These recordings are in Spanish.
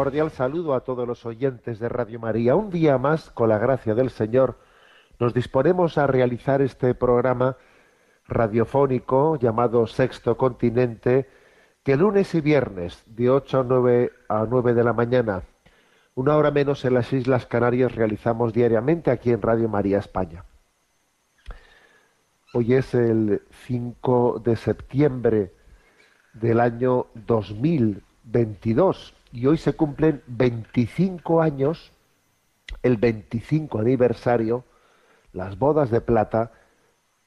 Cordial saludo a todos los oyentes de Radio María. Un día más, con la gracia del Señor, nos disponemos a realizar este programa radiofónico llamado Sexto Continente, que lunes y viernes, de 8 a 9, a 9 de la mañana, una hora menos en las Islas Canarias, realizamos diariamente aquí en Radio María España. Hoy es el 5 de septiembre del año 2022 y hoy se cumplen 25 años, el 25 aniversario, las bodas de plata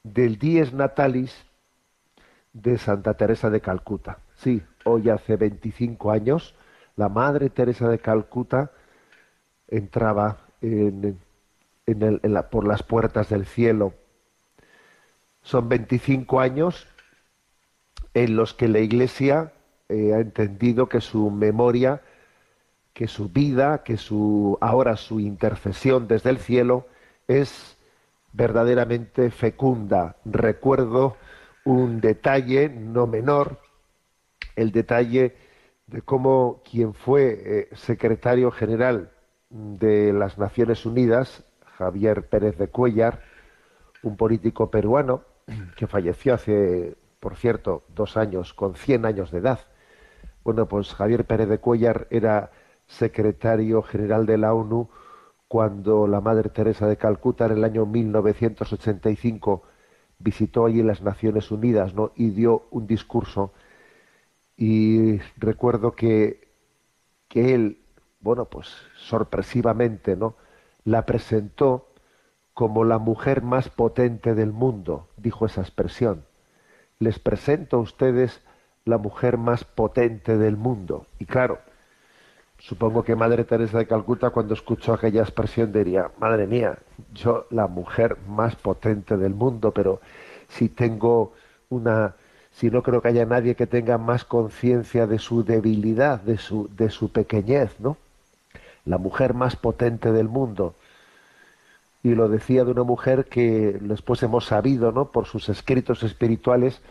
del Dies Natalis de Santa Teresa de Calcuta. Sí, hoy hace 25 años, la Madre Teresa de Calcuta entraba en, en el, en la, por las puertas del cielo. Son 25 años en los que la Iglesia eh, ha entendido que su memoria, que su vida, que su ahora su intercesión desde el cielo es verdaderamente fecunda. Recuerdo un detalle no menor, el detalle de cómo quien fue eh, secretario general de las Naciones Unidas, Javier Pérez de Cuellar, un político peruano que falleció hace, por cierto, dos años, con 100 años de edad. Bueno, pues Javier Pérez de Cuellar era secretario general de la ONU cuando la Madre Teresa de Calcuta en el año 1985 visitó allí las Naciones Unidas ¿no? y dio un discurso y recuerdo que, que él, bueno, pues sorpresivamente, ¿no? la presentó como la mujer más potente del mundo, dijo esa expresión. Les presento a ustedes la mujer más potente del mundo. Y claro, supongo que Madre Teresa de Calcuta cuando escuchó aquella expresión diría, madre mía, yo la mujer más potente del mundo, pero si tengo una, si no creo que haya nadie que tenga más conciencia de su debilidad, de su, de su pequeñez, ¿no? La mujer más potente del mundo. Y lo decía de una mujer que después hemos sabido, ¿no? Por sus escritos espirituales,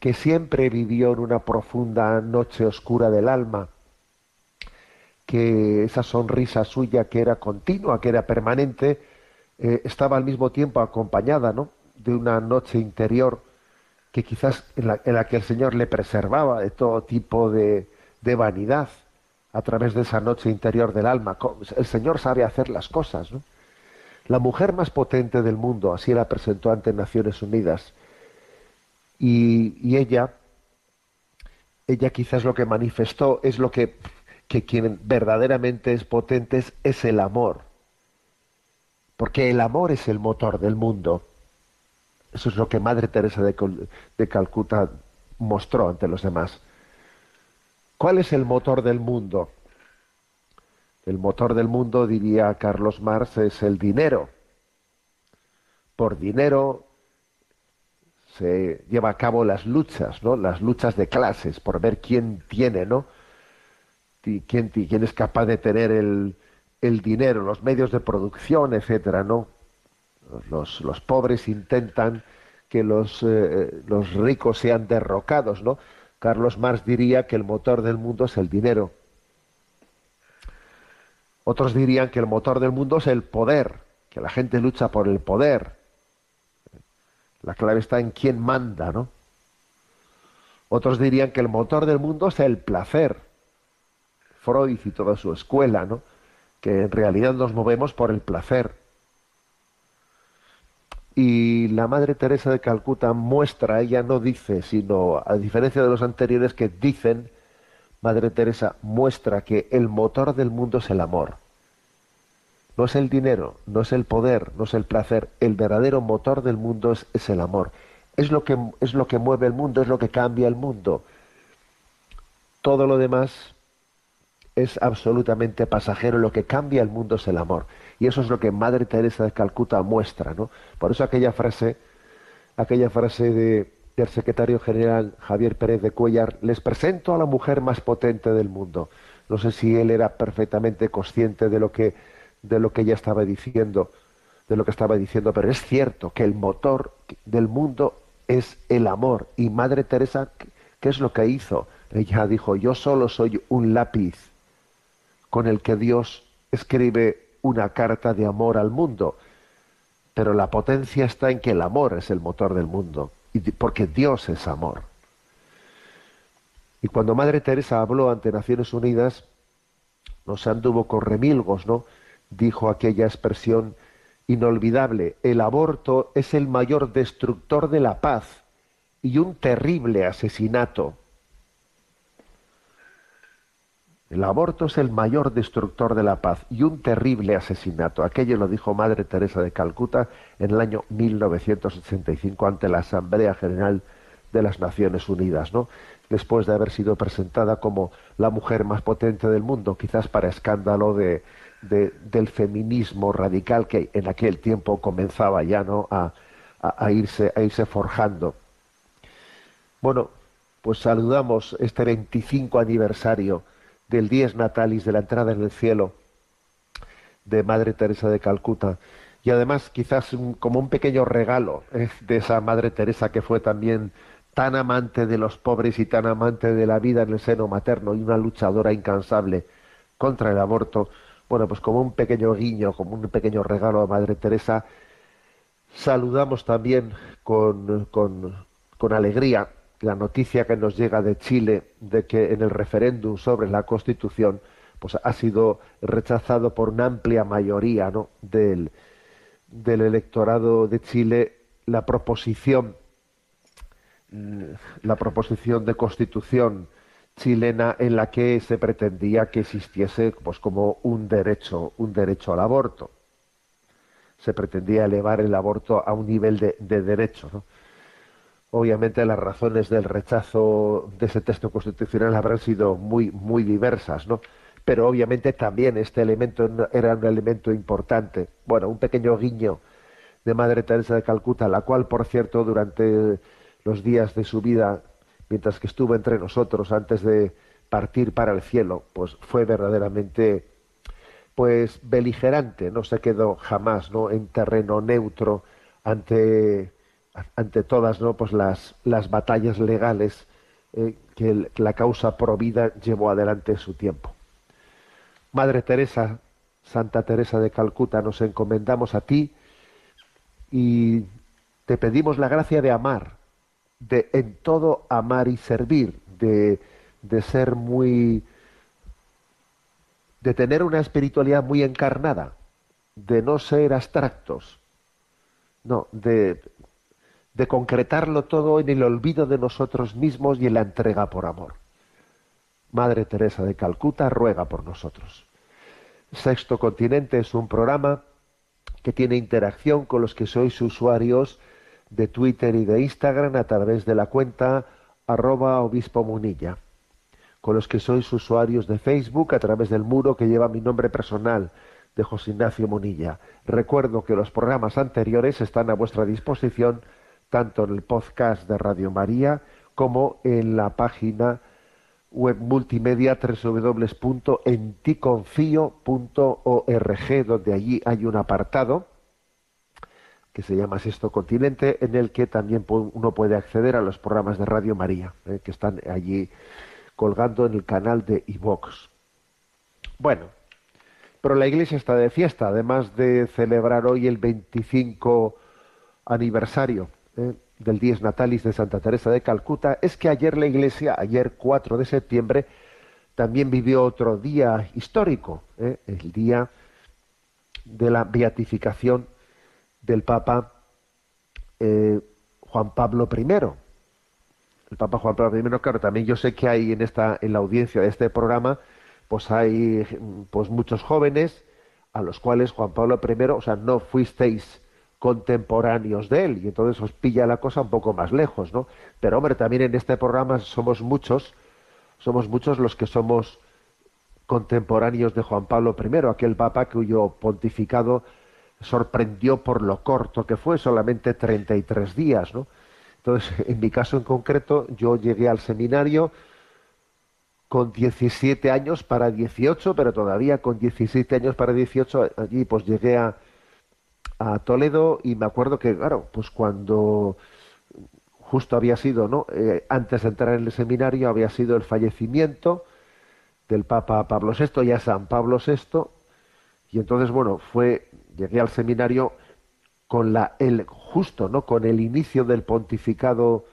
que siempre vivió en una profunda noche oscura del alma, que esa sonrisa suya que era continua, que era permanente, eh, estaba al mismo tiempo acompañada ¿no? de una noche interior que quizás en la, que el Señor le preservaba de todo tipo de, de, vanidad a través de esa noche interior del alma. El Señor sabe hacer las cosas. La mujer más potente del mundo, así la presentó ante Naciones Unidas. Y, ella, ella quizás lo que manifestó es lo que, que quien verdaderamente es potente es, es, el amor. Porque el amor es el motor del mundo. Eso es lo que Madre Teresa de, de Calcuta mostró ante los demás. ¿Cuál es el motor del mundo? El motor del mundo, diría Carlos Marx, es el dinero. Por dinero se lleva a cabo las luchas, ¿no? Las luchas de clases por ver quién tiene, ¿no? Quién, es capaz de tener el, dinero, los medios de producción, etcétera, ¿no? Los, los pobres intentan que los, eh, los ricos sean derrocados, ¿no? Carlos Marx diría que el motor del mundo es el dinero. Otros dirían que el motor del mundo es el poder, que la gente lucha por el poder. La clave está en quién manda, ¿no? Otros dirían que el motor del mundo es el placer. Freud y toda su escuela, ¿no? Que en realidad nos movemos por el placer. Y la Madre Teresa de Calcuta muestra, ella no dice, sino a diferencia de los anteriores que dicen, Madre Teresa muestra que el motor del mundo es el amor. No es el dinero, no es el poder, no es el placer. El verdadero motor del mundo es, el amor. Es lo, que, es lo que mueve el mundo, es lo que cambia el mundo. Todo lo demás es absolutamente pasajero. Lo que cambia el mundo es el amor. Y eso es lo que Madre Teresa de Calcuta muestra, ¿no? Por eso aquella frase, aquella frase de, del secretario general Javier Pérez de Cuellar, les presento a la mujer más potente del mundo. No sé si él era perfectamente consciente de lo que, de lo que ella estaba diciendo, de lo que estaba diciendo, pero es cierto que el motor del mundo es el amor. Y Madre Teresa, ¿qué es lo que hizo? Ella dijo, yo solo soy un lápiz con el que Dios escribe una carta de amor al mundo. Pero la potencia está en que el amor es el motor del mundo, porque Dios es amor. Y cuando Madre Teresa habló ante Naciones Unidas, no se anduvo con remilgos, ¿no? Dijo aquella expresión inolvidable, el aborto es el mayor destructor de la paz y un terrible asesinato. El aborto es el mayor destructor de la paz y un terrible asesinato. Aquello lo dijo Madre Teresa de Calcuta en el año 1985 ante la Asamblea General de las Naciones Unidas, ¿no? Después de haber sido presentada como la mujer más potente del mundo, quizás para escándalo de, del feminismo radical que en aquel tiempo comenzaba ya, ¿no? A, a irse, a irse forjando. Bueno, pues saludamos este 25 aniversario del Dies Natalis, de la entrada en el cielo de Madre Teresa de Calcuta. Y además quizás como un pequeño regalo eh, de esa Madre Teresa que fue también tan amante de los pobres y tan amante de la vida en el seno materno y una luchadora incansable contra el aborto, bueno, pues como un pequeño guiño, como un pequeño regalo a Madre Teresa, saludamos también con, con, alegría la noticia que nos llega de Chile de que en el referéndum sobre la Constitución pues ha sido rechazado por una amplia mayoría ¿no? del, del electorado de Chile la proposición la proposición de constitución chilena en la que se pretendía que existiese pues como un derecho un derecho al aborto se pretendía elevar el aborto a un nivel de, de derecho ¿no? Obviamente las razones del rechazo de ese texto constitucional habrán sido muy, muy diversas, ¿no? Pero obviamente también este elemento era un elemento importante. Bueno, un pequeño guiño de Madre Teresa de Calcuta, la cual, por cierto, durante los días de su vida, mientras que estuvo entre nosotros antes de partir para el cielo, pues fue verdaderamente pues beligerante, no se quedó jamás, ¿no? en terreno neutro ante ante todas ¿no? pues las, las batallas legales eh, que la causa provida llevó adelante en su tiempo. Madre Teresa, Santa Teresa de Calcuta, nos encomendamos a ti y te pedimos la gracia de amar, de en todo amar y servir, de, de ser muy, de tener una espiritualidad muy encarnada, de no ser abstractos, no, de de concretarlo todo en el olvido de nosotros mismos y en la entrega por amor. Madre Teresa de Calcuta ruega por nosotros. Sexto Continente es un programa que tiene interacción con los que sois usuarios de Twitter y de Instagram a través de la cuenta arroba obispo munilla, con los que sois usuarios de Facebook a través del muro que lleva mi nombre personal de José Ignacio Munilla. Recuerdo que los programas anteriores están a vuestra disposición tanto en el podcast de Radio María como en la página web multimedia www.enticonfio.org, donde allí hay un apartado que se llama Sexto Continente, en el que también uno puede acceder a los programas de Radio María, eh, que están allí colgando en el canal de iVox. Bueno, pero la iglesia está de fiesta, además de celebrar hoy el 25 aniversario eh, del Dies Natalis de Santa Teresa de Calcuta es que ayer la Iglesia, ayer 4 de septiembre, también vivió otro día histórico, eh, el día de la beatificación del Papa eh, Juan Pablo I. El Papa Juan Pablo I, claro, también yo sé que hay en esta, en la audiencia de este programa, pues hay pues muchos jóvenes, a los cuales Juan Pablo I, o sea, no fuisteis contemporáneos de él, y entonces os pilla la cosa un poco más lejos, ¿no? Pero hombre, también en este programa somos muchos, somos muchos los que somos contemporáneos de Juan Pablo I, aquel papa cuyo pontificado sorprendió por lo corto que fue, solamente 33 días, ¿no? Entonces, en mi caso en concreto, yo llegué al seminario con 17 años para 18, pero todavía con 17 años para 18, allí pues llegué a, Toledo y me acuerdo que, claro, pues cuando justo había sido, ¿no? Eh, antes de entrar en el seminario había sido el fallecimiento del Papa Pablo VI, ya San Pablo VI, y entonces, bueno, fue, llegué al seminario con la, el, justo, ¿no? Con el inicio del pontificado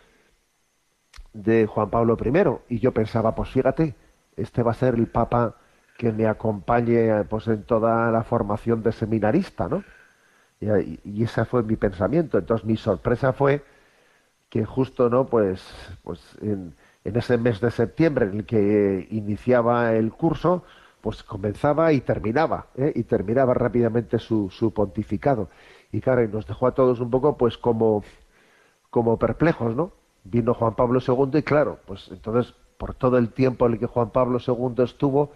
de Juan Pablo I, y yo pensaba, pues fíjate, este va a ser el Papa que me acompañe pues en toda la formación de seminarista, ¿no? Y, ese fue mi pensamiento. Entonces mi sorpresa fue que justo, ¿no? Pues, pues en, ese mes de septiembre en el que iniciaba el curso, pues comenzaba y terminaba, ¿eh? y terminaba rápidamente su, su pontificado. Y claro, y nos dejó a todos un poco pues como, como perplejos, ¿no? Vino Juan Pablo II y claro, pues entonces por todo el tiempo en el que Juan Pablo II estuvo,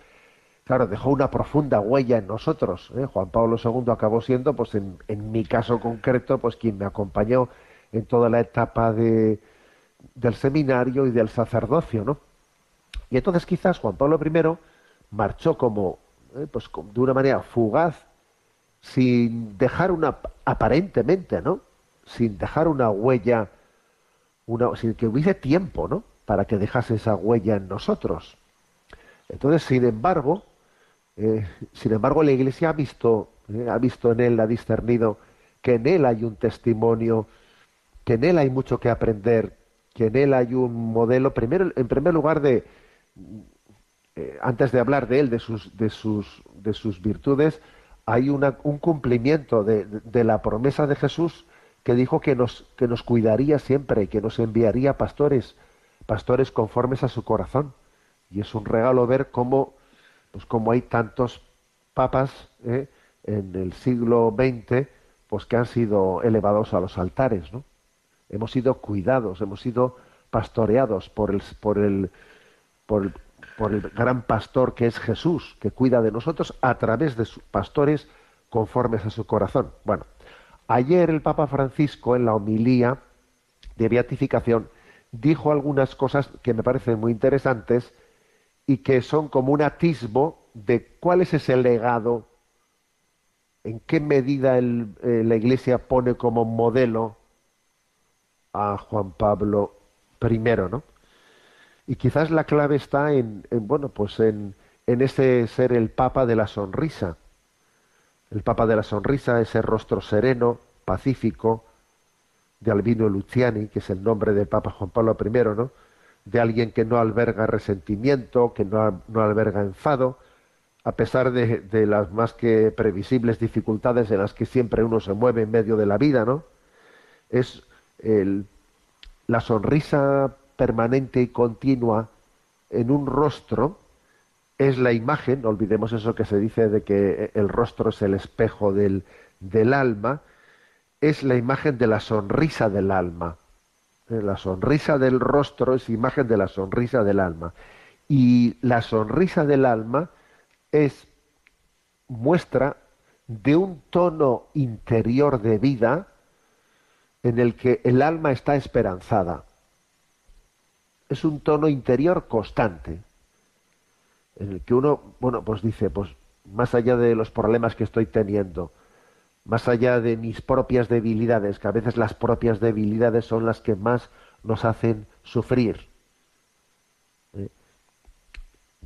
claro, dejó una profunda huella en nosotros. ¿eh? Juan Pablo II acabó siendo, pues en, en, mi caso concreto, pues quien me acompañó en toda la etapa de, del seminario y del sacerdocio, ¿no? Y entonces quizás Juan Pablo I marchó como, ¿eh? pues de una manera fugaz sin dejar una, aparentemente, ¿no? Sin dejar una huella, una, sin que hubiese tiempo, ¿no? Para que dejase esa huella en nosotros. Entonces, sin embargo, eh, sin embargo, la Iglesia ha visto, eh, ha visto en él, ha discernido que en él hay un testimonio, que en él hay mucho que aprender, que en él hay un modelo, primero, en primer lugar, de, eh, antes de hablar de él, de sus, de sus, de sus virtudes, hay un cumplimiento de, la promesa de Jesús que dijo que nos, que nos cuidaría siempre y que nos enviaría pastores, pastores conformes a su corazón. Y es un regalo ver cómo, pues cómo hay tantos papas ¿eh? en el siglo XX pues que han sido elevados a los altares, ¿no? Hemos sido cuidados, hemos sido pastoreados por el, por el, por el por el gran pastor que es Jesús, que cuida de nosotros a través de sus pastores conformes a su corazón. Bueno, ayer el Papa Francisco en la homilía de beatificación dijo algunas cosas que me parecen muy interesantes y que son como un atisbo de cuál es ese legado, en qué medida eh, la Iglesia pone como modelo a Juan Pablo I, ¿no? Y quizás la clave está en, bueno, pues en, en ese ser el Papa de la sonrisa. El Papa de la sonrisa, ese rostro sereno, pacífico, de Albino Luciani, que es el nombre del Papa Juan Pablo I, ¿no? De alguien que no alberga resentimiento, que no, no alberga enfado, a pesar de, de, las más que previsibles dificultades en las que siempre uno se mueve en medio de la vida, ¿no? Es el, la sonrisa permanente y continua en un rostro es la imagen, olvidemos eso que se dice de que el rostro es el espejo del, del alma, es la imagen de la sonrisa del alma. Eh, la sonrisa del rostro es imagen de la sonrisa del alma. Y la sonrisa del alma es muestra de un tono interior de vida en el que el alma está esperanzada es un tono interior constante, en el que uno, bueno, pues dice, pues más allá de los problemas que estoy teniendo, más allá de mis propias debilidades, que a veces las propias debilidades son las que más nos hacen sufrir. ¿eh?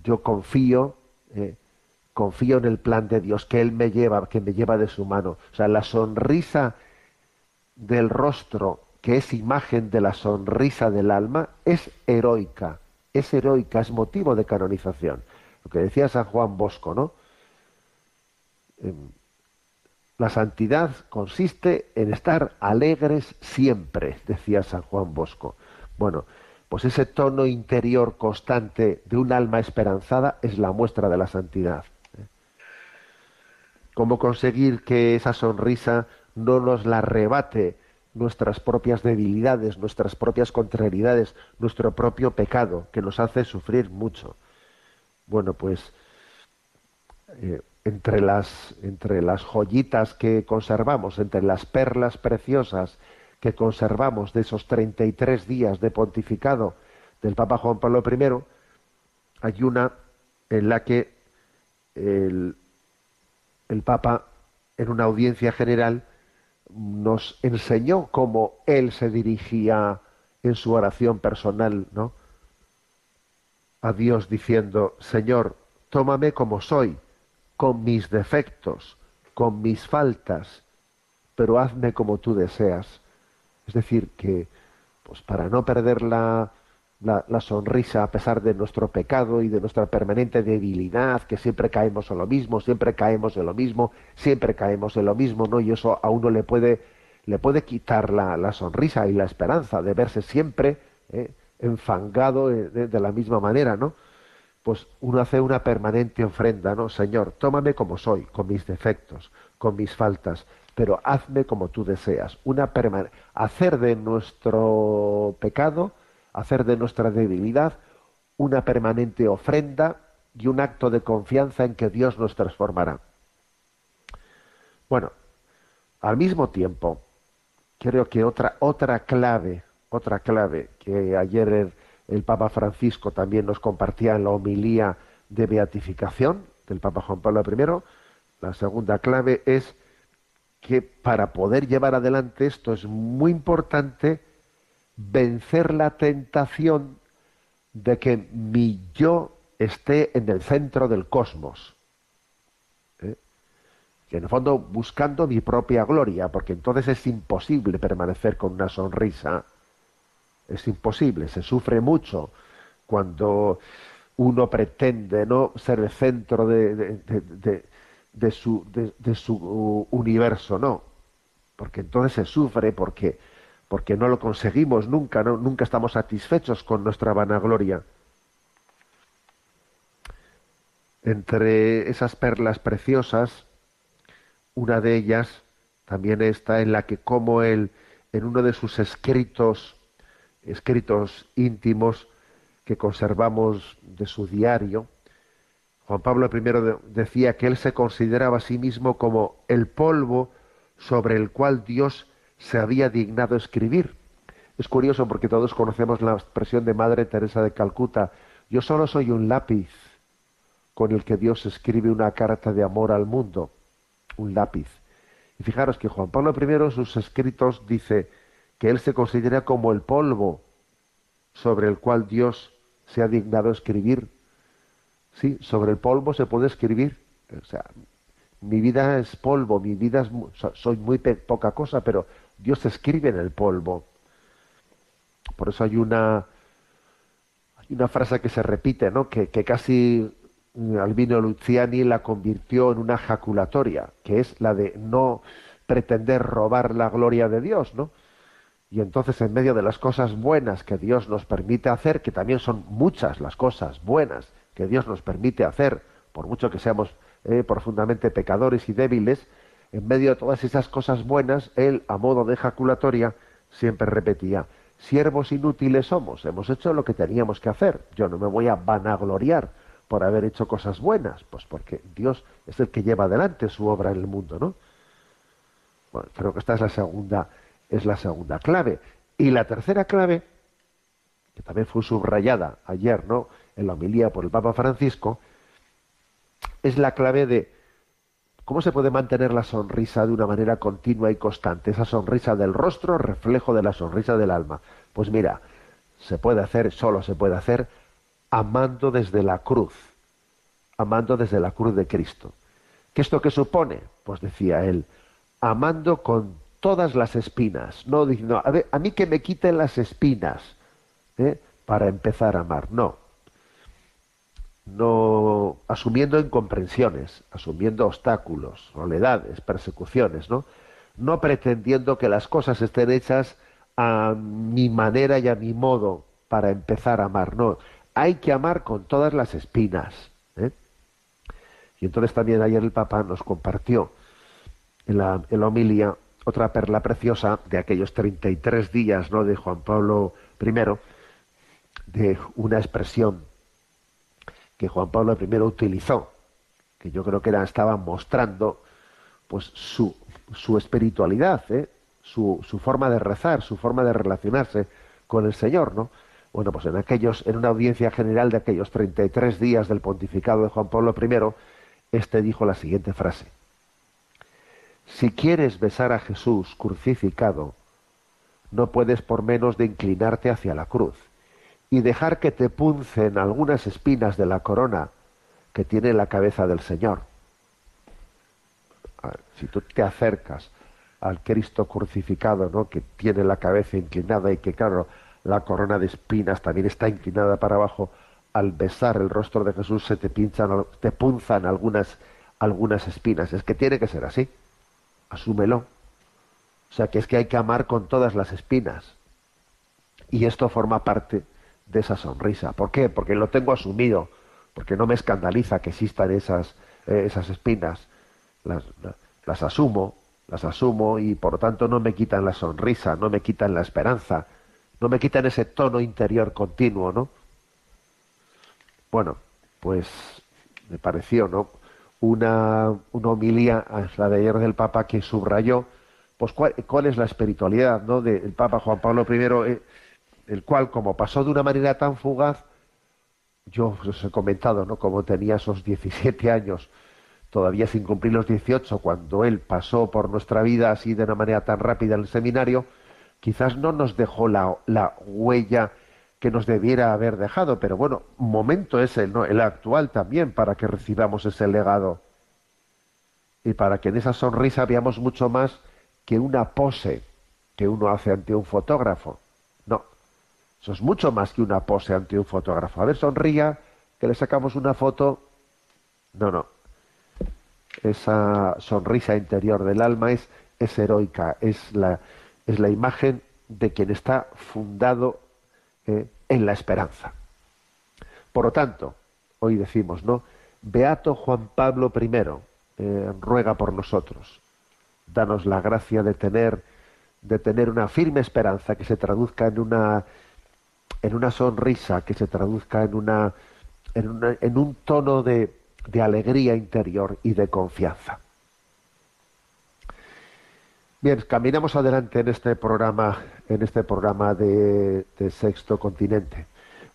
Yo confío, ¿eh? confío en el plan de Dios, que Él me lleva, que me lleva de su mano. O sea, la sonrisa del rostro que es imagen de la sonrisa del alma, es heroica, es heroica, es motivo de canonización. Lo que decía San Juan Bosco, ¿no? Em, la santidad consiste en estar alegres siempre, decía San Juan Bosco. Bueno, pues ese tono interior constante de un alma esperanzada es la muestra de la santidad. ¿eh? cómo conseguir que esa sonrisa no nos la arrebate nuestras propias debilidades, nuestras propias contrariedades, nuestro propio pecado, que nos hace sufrir mucho. Bueno, pues eh, entre, las, entre las joyitas que conservamos, entre las perlas preciosas que conservamos de esos 33 días de pontificado del Papa Juan Pablo I, hay una en la que el, el Papa, en una audiencia general, nos enseñó cómo él se dirigía en su oración personal, ¿no? A Dios diciendo, Señor, tómame como soy, con mis defectos, con mis faltas, pero hazme como tú deseas. Es decir, que pues para no perder la, la, sonrisa a pesar de nuestro pecado y de nuestra permanente debilidad, que siempre caemos en lo mismo, siempre caemos en lo mismo, siempre caemos en lo mismo, ¿no? Y eso a uno le puede, le puede quitar la, sonrisa y la esperanza de verse siempre ¿eh? enfangado de, de, la misma manera, ¿no? Pues uno hace una permanente ofrenda, ¿no? Señor, tómame como soy, con mis defectos, con mis faltas, pero hazme como tú deseas. Una hacer de nuestro pecado hacer de nuestra debilidad una permanente ofrenda y un acto de confianza en que Dios nos transformará. Bueno, al mismo tiempo, creo que otra, otra clave, otra clave que ayer el, el Papa Francisco también nos compartía en la homilía de beatificación del Papa Juan Pablo I, la segunda clave es que para poder llevar adelante esto es muy importante vencer la tentación de que mi yo esté en el centro del cosmos. ¿eh? En el fondo buscando mi propia gloria, porque entonces es imposible permanecer con una sonrisa. Es imposible, se sufre mucho cuando uno pretende no ser el centro de, de, su universo, no. Porque entonces se sufre porque porque no lo conseguimos nunca, ¿no? nunca estamos satisfechos con nuestra vanagloria. Entre esas perlas preciosas, una de ellas también está en la que como él, en uno de sus escritos, escritos íntimos que conservamos de su diario, Juan Pablo I decía que él se consideraba a sí mismo como el polvo sobre el cual Dios se había dignado escribir. Es curioso porque todos conocemos la expresión de Madre Teresa de Calcuta, yo solo soy un lápiz con el que Dios escribe una carta de amor al mundo, un lápiz. Y fijaros que Juan Pablo I en sus escritos dice que él se considera como el polvo sobre el cual Dios se ha dignado escribir. Sí, sobre el polvo se puede escribir. O sea, mi vida es polvo, mi vida es, soy muy poca cosa, pero Dios escribe en el polvo. Por eso hay una, hay una frase que se repite, ¿no? que, que casi mm, Albino Luciani la convirtió en una jaculatoria, que es la de no pretender robar la gloria de Dios, ¿no? Y entonces en medio de las cosas buenas que Dios nos permite hacer, que también son muchas las cosas buenas que Dios nos permite hacer, por mucho que seamos eh, profundamente pecadores y débiles, en medio de todas esas cosas buenas, él, a modo de ejaculatoria, siempre repetía, siervos inútiles somos, hemos hecho lo que teníamos que hacer, yo no me voy a vanagloriar por haber hecho cosas buenas, pues porque Dios es el que lleva adelante su obra en el mundo, ¿no? Bueno, creo que esta es la segunda, es la segunda clave. Y la tercera clave, que también fue subrayada ayer, ¿no? En la homilía por el Papa Francisco, es la clave de ¿Cómo se puede mantener la sonrisa de una manera continua y constante? Esa sonrisa del rostro, reflejo de la sonrisa del alma. Pues mira, se puede hacer, solo se puede hacer, amando desde la cruz, amando desde la cruz de Cristo. ¿Qué esto qué supone? Pues decía él, amando con todas las espinas, no diciendo, a, ver, a mí que me quiten las espinas ¿eh? para empezar a amar, no, no asumiendo incomprensiones, asumiendo obstáculos, soledades, persecuciones, ¿no? No pretendiendo que las cosas estén hechas a mi manera y a mi modo para empezar a amar, no. Hay que amar con todas las espinas. ¿eh? Y entonces también ayer el Papa nos compartió en la, en la homilía otra perla preciosa de aquellos 33 días ¿no? de Juan Pablo I, de una expresión que Juan Pablo I utilizó, que yo creo que era, estaba mostrando pues su, su espiritualidad, ¿eh? su, su forma de rezar, su forma de relacionarse con el Señor, ¿no? Bueno, pues en aquellos, en una audiencia general de aquellos 33 días del pontificado de Juan Pablo I, este dijo la siguiente frase. Si quieres besar a Jesús crucificado, no puedes por menos de inclinarte hacia la cruz y dejar que te puncen algunas espinas de la corona que tiene la cabeza del Señor. si tú te acercas al Cristo crucificado, ¿no? que tiene la cabeza inclinada y que, claro, la corona de espinas también está inclinada para abajo, al besar el rostro de Jesús se te pinchan, te punzan algunas, algunas espinas. Es que tiene que ser así. Asúmelo. O sea que es que hay que amar con todas las espinas. Y esto forma parte de esa sonrisa. ¿Por qué? Porque lo tengo asumido, porque no me escandaliza que existan esas, eh, esas espinas. Las, las asumo, las asumo y por lo tanto no me quitan la sonrisa, no me quitan la esperanza, no me quitan ese tono interior continuo, ¿no? Bueno, pues me pareció, ¿no? Una, una homilía, la de ayer del Papa, que subrayó, pues cuál, cuál es la espiritualidad, ¿no? Del Papa Juan Pablo I, eh, el cual, como pasó de una manera tan fugaz, yo os he comentado, ¿no? Como tenía esos 17 años, todavía sin cumplir los 18, cuando él pasó por nuestra vida así de una manera tan rápida en el seminario, quizás no nos dejó la, la huella que nos debiera haber dejado, pero bueno, momento es el, ¿no? el actual también para que recibamos ese legado y para que en esa sonrisa veamos mucho más que una pose que uno hace ante un fotógrafo. Eso es mucho más que una pose ante un fotógrafo. A ver, sonría, que le sacamos una foto. No, no. Esa sonrisa interior del alma es, es heroica, es la, es la imagen de quien está fundado eh, en la esperanza. Por lo tanto, hoy decimos, ¿no? Beato Juan Pablo I, eh, ruega por nosotros. Danos la gracia de tener, de tener una firme esperanza que se traduzca en una, en una sonrisa, que se traduzca en, una, en, en un tono de, de alegría interior y de confianza. Bien, caminamos adelante en este programa, en este programa de, Sexto Continente.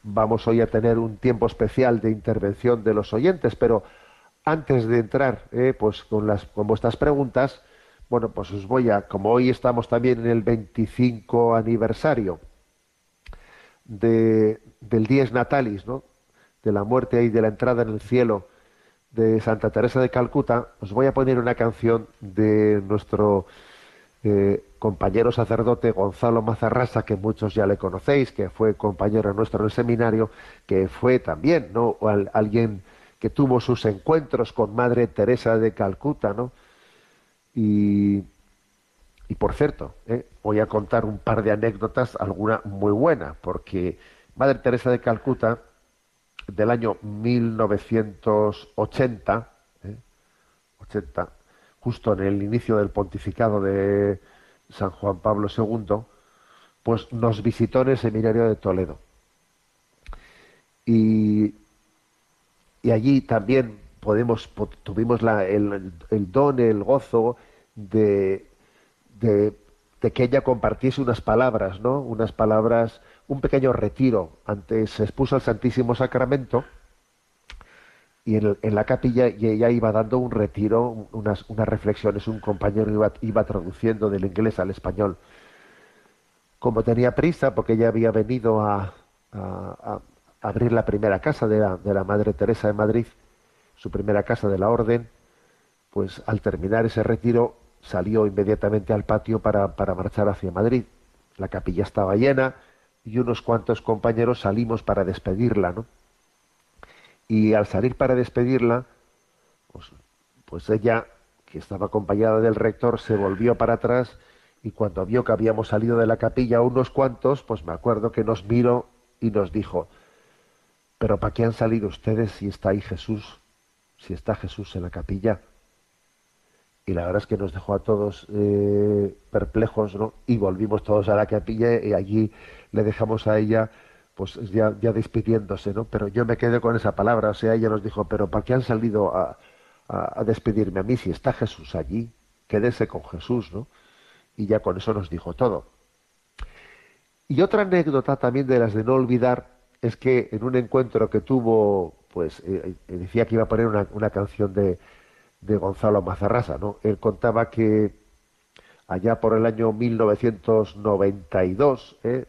Vamos hoy a tener un tiempo especial de intervención de los oyentes, pero antes de entrar, eh, pues con las, con vuestras preguntas, bueno, pues os voy a, como hoy estamos también en el 25 aniversario de, del Dies Natalis, ¿no? De la muerte y de la entrada en el cielo de Santa Teresa de Calcuta, os voy a poner una canción de nuestro eh, compañero sacerdote Gonzalo Mazarrasa, que muchos ya le conocéis, que fue compañero nuestro en el seminario, que fue también ¿no? alguien que tuvo sus encuentros con Madre Teresa de Calcuta, ¿no? Y, y por cierto, ¿eh? voy a contar un par de anécdotas, alguna muy buena, porque Madre Teresa de Calcuta, del año 1980, 80, ¿eh? justo en el inicio del pontificado de San Juan Pablo II, pues nos visitó en el seminario de Toledo. Y, allí también podemos, tuvimos el, don, el gozo de, de, que ella compartiese unas palabras, ¿no? Unas palabras, un pequeño retiro. Antes se expuso al Santísimo Sacramento y en, la capilla ella iba dando un retiro, unas, reflexiones, un compañero iba, traduciendo del inglés al español. Como tenía prisa, porque ella había venido a, abrir la primera casa de la, de la, Madre Teresa de Madrid, su primera casa de la Orden, pues al terminar ese retiro salió inmediatamente al patio para, para marchar hacia Madrid. La capilla estaba llena y unos cuantos compañeros salimos para despedirla, ¿no? y al salir para despedirla, pues, pues, ella, que estaba acompañada del rector, se volvió para atrás y cuando vio que habíamos salido de la capilla unos cuantos, pues me acuerdo que nos miró y nos dijo, pero ¿para qué han salido ustedes si está ahí Jesús? si está Jesús en la capilla. Y la verdad es que nos dejó a todos eh, perplejos, ¿no? Y volvimos todos a la capilla y allí le dejamos a ella, pues ya, ya despidiéndose, ¿no? Pero yo me quedé con esa palabra, o sea, ella nos dijo, pero ¿para qué han salido a, a, despedirme a mí si está Jesús allí? Quédese con Jesús, ¿no? Y ya con eso nos dijo todo. Y otra anécdota también de las de no olvidar es que en un encuentro que tuvo, pues eh, eh, decía que iba a poner una, una canción de, de, Gonzalo Mazarrasa, ¿no? Él contaba que allá por el año 1992, ¿eh?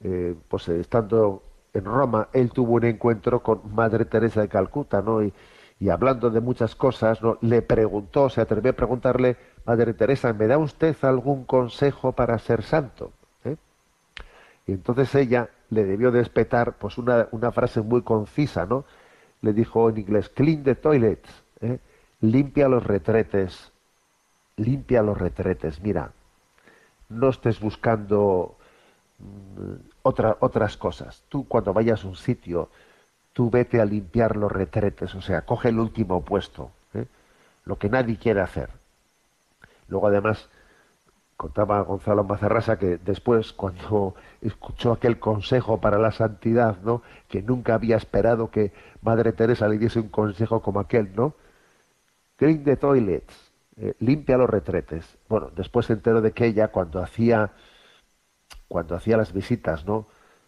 eh, pues estando en Roma, él tuvo un encuentro con Madre Teresa de Calcuta, ¿no? Y, y hablando de muchas cosas, ¿no? le preguntó, se atrevió a preguntarle, Madre Teresa, ¿me da usted algún consejo para ser santo? ¿Eh? Y entonces ella le debió despetar pues una, una, frase muy concisa, ¿no? Le dijo en inglés, clean the toilets, ¿eh? Limpia los retretes, limpia los retretes, mira, no estés buscando mm, otra, otras cosas. Tú cuando vayas a un sitio, tú vete a limpiar los retretes, o sea, coge el último puesto, ¿eh? lo que nadie quiere hacer. Luego además contaba Gonzalo Mazarrasa que después cuando escuchó aquel consejo para la santidad, ¿no? que nunca había esperado que Madre Teresa le diese un consejo como aquel, ¿no? Clean the toilets, eh, limpia los retretes. Bueno, después se enteró de que ella cuando hacía cuando hacía las visitas, ¿no?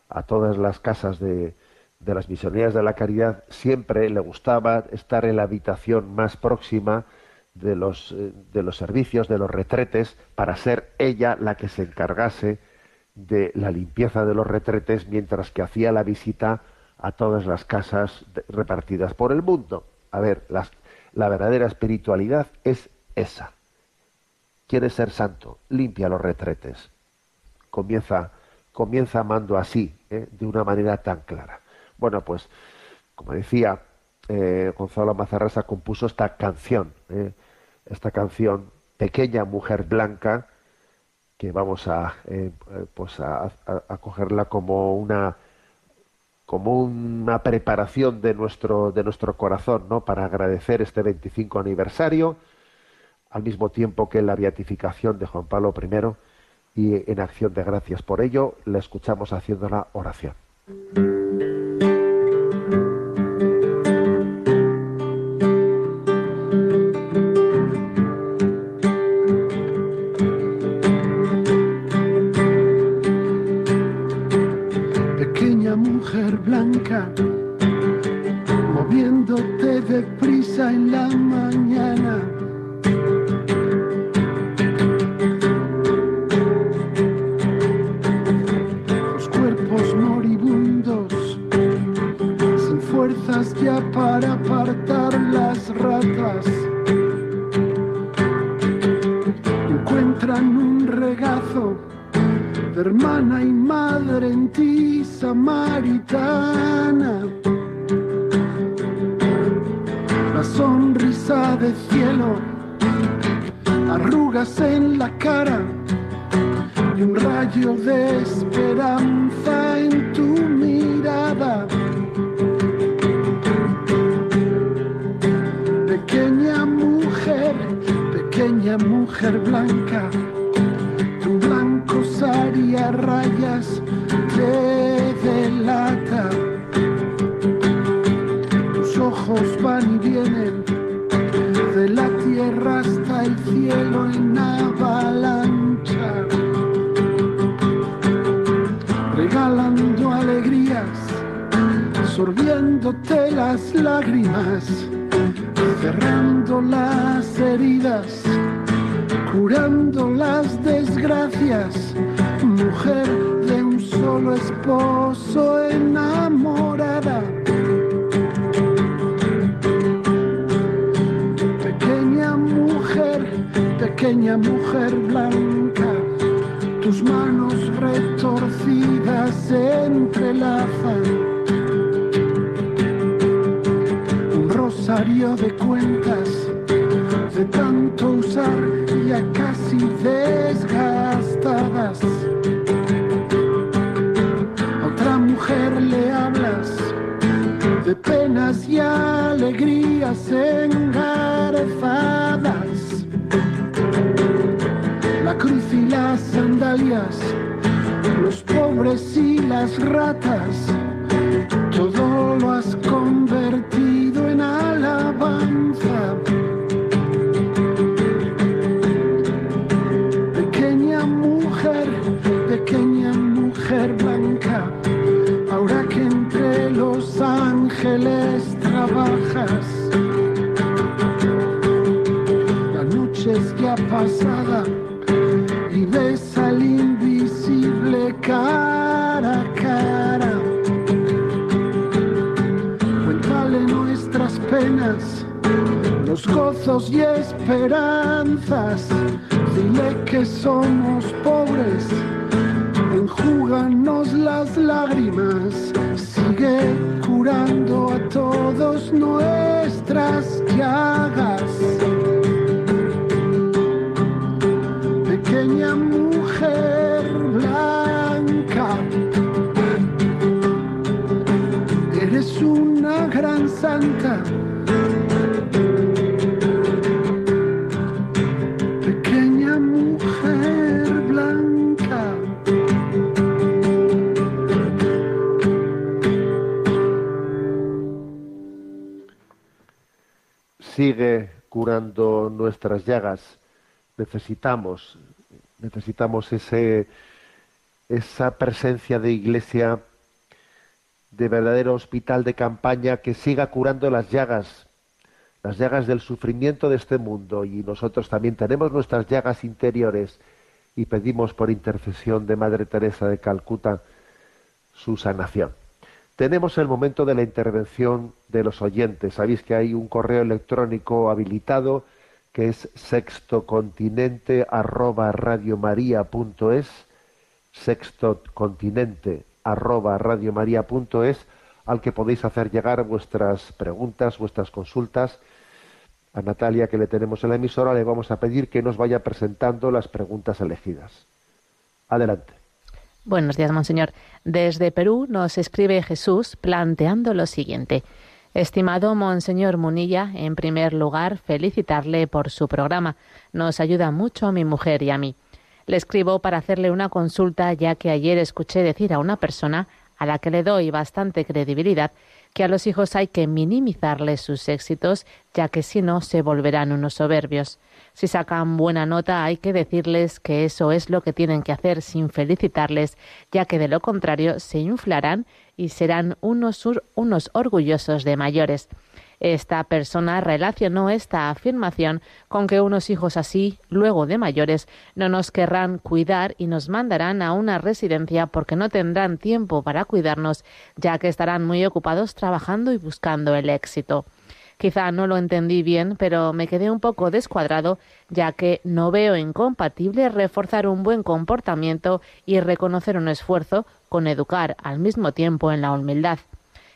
a todas las casas de, de las misioneras de la caridad, siempre le gustaba estar en la habitación más próxima de los, eh, de los servicios, de los retretes, para ser ella la que se encargase de la limpieza de los retretes mientras que hacía la visita a todas las casas repartidas por el mundo. A ver, las, la verdadera espiritualidad es esa. ¿Quieres ser santo? Limpia los retretes. Comienza, comienza amando así, ¿eh? de una manera tan clara. Bueno, pues, como decía, eh, Gonzalo Mazarrasa compuso esta canción, ¿eh? esta canción Pequeña Mujer Blanca, que vamos a, pues a, cogerla como una como una preparación de nuestro de nuestro corazón, ¿no? Para agradecer este 25 aniversario, al mismo tiempo que la beatificación de Juan Pablo I y en acción de gracias por ello, la escuchamos haciendo la oración. Sorbiéndote las lágrimas, cerrando las heridas curando las desgracias, mujer de un solo esposo enamorada. Pequeña mujer, pequeña mujer blanca, tus manos retorcidas se entrelazan. de cuentas, de tanto usar ya casi desgastadas. A otra mujer le hablas de penas y alegrías engarzadas. La cruz y las sandalias, los pobres y las ratas y ves al invisible cara a cara. Cuéntale nuestras penas, los gozos y esperanzas. Dile que somos pobres, enjúganos las lágrimas. Sigue curando a todos nuestras llagas. Pequeña mujer blanca. Eres una gran santa. Pequeña mujer blanca. sigue curando nuestras llagas. Necesitamos, necesitamos ese, esa presencia de iglesia, de verdadero hospital de campaña que siga curando las llagas, las llagas del sufrimiento de este mundo. Y nosotros también tenemos nuestras llagas interiores y pedimos por intercesión de Madre Teresa de Calcuta su sanación. Tenemos el momento de la intervención de los oyentes. Sabéis que hay un correo electrónico habilitado que es sextocontinente arroba radiomaria.es, sextocontinente arroba radiomaria.es, al que podéis hacer llegar vuestras preguntas, vuestras consultas. A Natalia, que le tenemos en la emisora, le vamos a pedir que nos vaya presentando las preguntas elegidas. Adelante. Buenos días, monseñor. Desde Perú nos escribe Jesús planteando lo siguiente. Estimado Monseñor Munilla, en primer lugar, felicitarle por su programa. Nos ayuda mucho a mi mujer y a mí. Le escribo para hacerle una consulta, ya que ayer escuché decir a una persona, a la que le doy bastante credibilidad, que a los hijos hay que minimizarles sus éxitos, ya que si no se volverán unos soberbios. Si sacan buena nota hay que decirles que eso es lo que tienen que hacer sin felicitarles, ya que de lo contrario se inflarán y serán unos, unos orgullosos de mayores. Esta persona relacionó esta afirmación con que unos hijos así, luego de mayores, no nos querrán cuidar y nos mandarán a una residencia porque no tendrán tiempo para cuidarnos, ya que estarán muy ocupados trabajando y buscando el éxito. Quizá no lo entendí bien, pero me quedé un poco descuadrado, ya que no veo incompatible reforzar un buen comportamiento y reconocer un esfuerzo con educar al mismo tiempo en la humildad.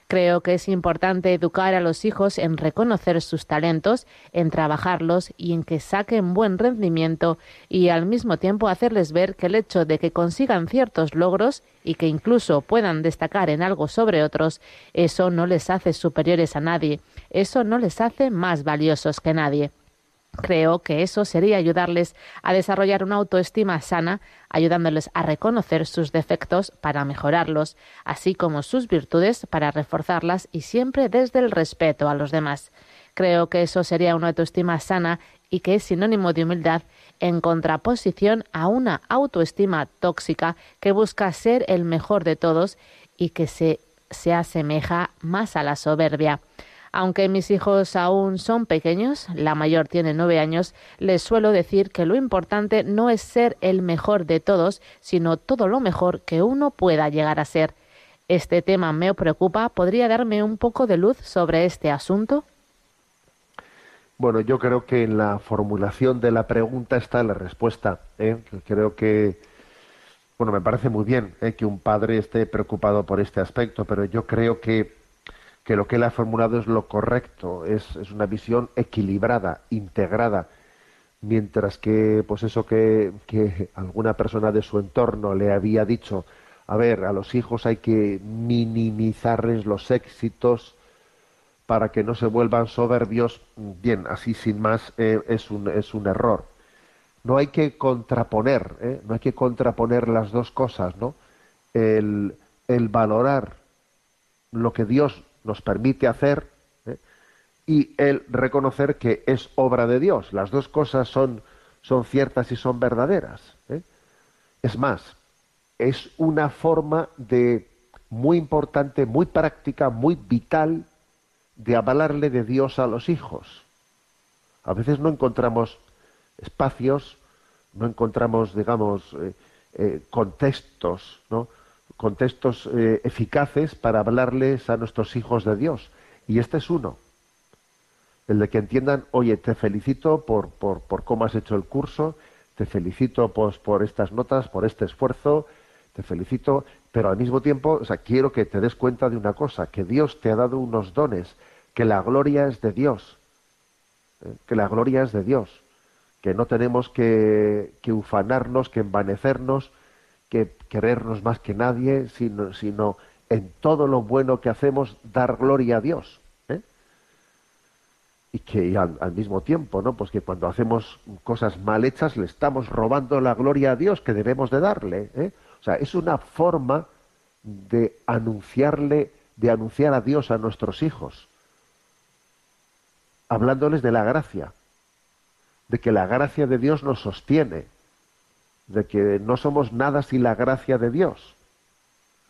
Creo que es importante educar a los hijos en reconocer sus talentos, en trabajarlos y en que saquen buen rendimiento y al mismo tiempo hacerles ver que el hecho de que consigan ciertos logros y que incluso puedan destacar en algo sobre otros, eso no les hace superiores a nadie, eso no les hace más valiosos que nadie. Creo que eso sería ayudarles a desarrollar una autoestima sana, ayudándoles a reconocer sus defectos para mejorarlos, así como sus virtudes para reforzarlas y siempre desde el respeto a los demás. Creo que eso sería una autoestima sana y que es sinónimo de humildad en contraposición a una autoestima tóxica que busca ser el mejor de todos y que se, se asemeja más a la soberbia. Aunque mis hijos aún son pequeños, la mayor tiene nueve años, les suelo decir que lo importante no es ser el mejor de todos, sino todo lo mejor que uno pueda llegar a ser. Este tema me preocupa. ¿Podría darme un poco de luz sobre este asunto? Bueno, yo creo que en la formulación de la pregunta está la respuesta. ¿eh? Creo que, bueno, me parece muy bien ¿eh? que un padre esté preocupado por este aspecto, pero yo creo que que lo que él ha formulado es lo correcto, es, es una visión equilibrada, integrada, mientras que, pues eso que, que alguna persona de su entorno le había dicho, a ver, a los hijos hay que minimizarles los éxitos para que no se vuelvan soberbios, bien, así sin más, eh, es, un, es un error. no hay que contraponer, ¿eh? no hay que contraponer las dos cosas, ¿no? El, el valorar lo que Dios nos permite hacer ¿eh? y el reconocer que es obra de Dios. Las dos cosas son, son ciertas y son verdaderas. ¿eh? Es más, es una forma de muy importante, muy práctica, muy vital de avalarle de Dios a los hijos. A veces no encontramos espacios, no encontramos, digamos, eh, contextos, ¿no? Contextos eh, eficaces para hablarles a nuestros hijos de Dios. Y este es uno. El de que entiendan, oye, te felicito por, por, por cómo has hecho el curso, te felicito pues, por estas notas, por este esfuerzo, te felicito, pero al mismo tiempo, quiero que te des cuenta de una cosa, que Dios te ha dado unos dones, que la gloria es de Dios, que la gloria es de Dios, que no tenemos que, que ufanarnos, que envanecernos, que querernos más que nadie, sino, en todo lo bueno que hacemos dar gloria a Dios. ¿eh? Y que al, al, mismo tiempo, ¿no? Pues que cuando hacemos cosas mal hechas le estamos robando la gloria a Dios que debemos de darle. ¿eh? O sea, es una forma de anunciarle, de anunciar a Dios a nuestros hijos, hablándoles de la gracia, de que la gracia de Dios nos sostiene, de que no somos nada sin la gracia de Dios.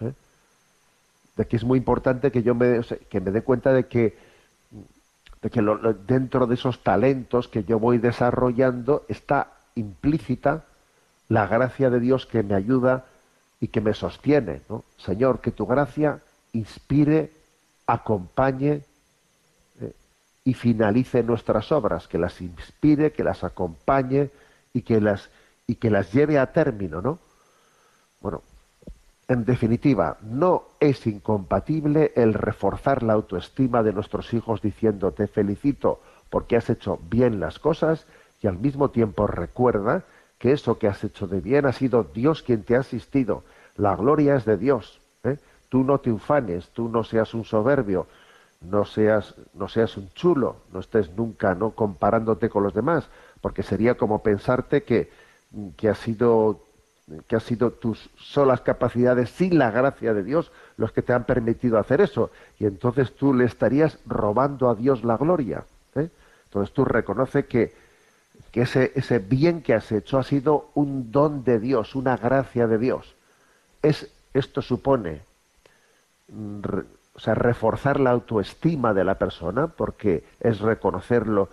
¿eh? De que es muy importante que yo me, que me dé cuenta de que, de que dentro de esos talentos que yo voy desarrollando está implícita la gracia de Dios que me ayuda y que me sostiene. ¿no? Señor, que tu gracia inspire, acompañe eh, y finalice nuestras obras, que las inspire, que las acompañe y que las y que las lleve a término, ¿no? Bueno, en definitiva, no es incompatible el reforzar la autoestima de nuestros hijos diciendo te felicito porque has hecho bien las cosas y al mismo tiempo recuerda que eso que has hecho de bien ha sido Dios quien te ha asistido. La gloria es de Dios. ¿eh? Tú no te ufanes, tú no seas un soberbio, no seas, no seas un chulo, no estés nunca no comparándote con los demás, porque sería como pensarte que, que ha sido que ha sido tus solas capacidades sin la gracia de Dios los que te han permitido hacer eso y entonces tú le estarías robando a Dios la gloria ¿eh? entonces tú reconoce que, que ese, ese bien que has hecho ha sido un don de Dios una gracia de Dios es esto supone sea reforzar la autoestima de la persona porque es reconocerlo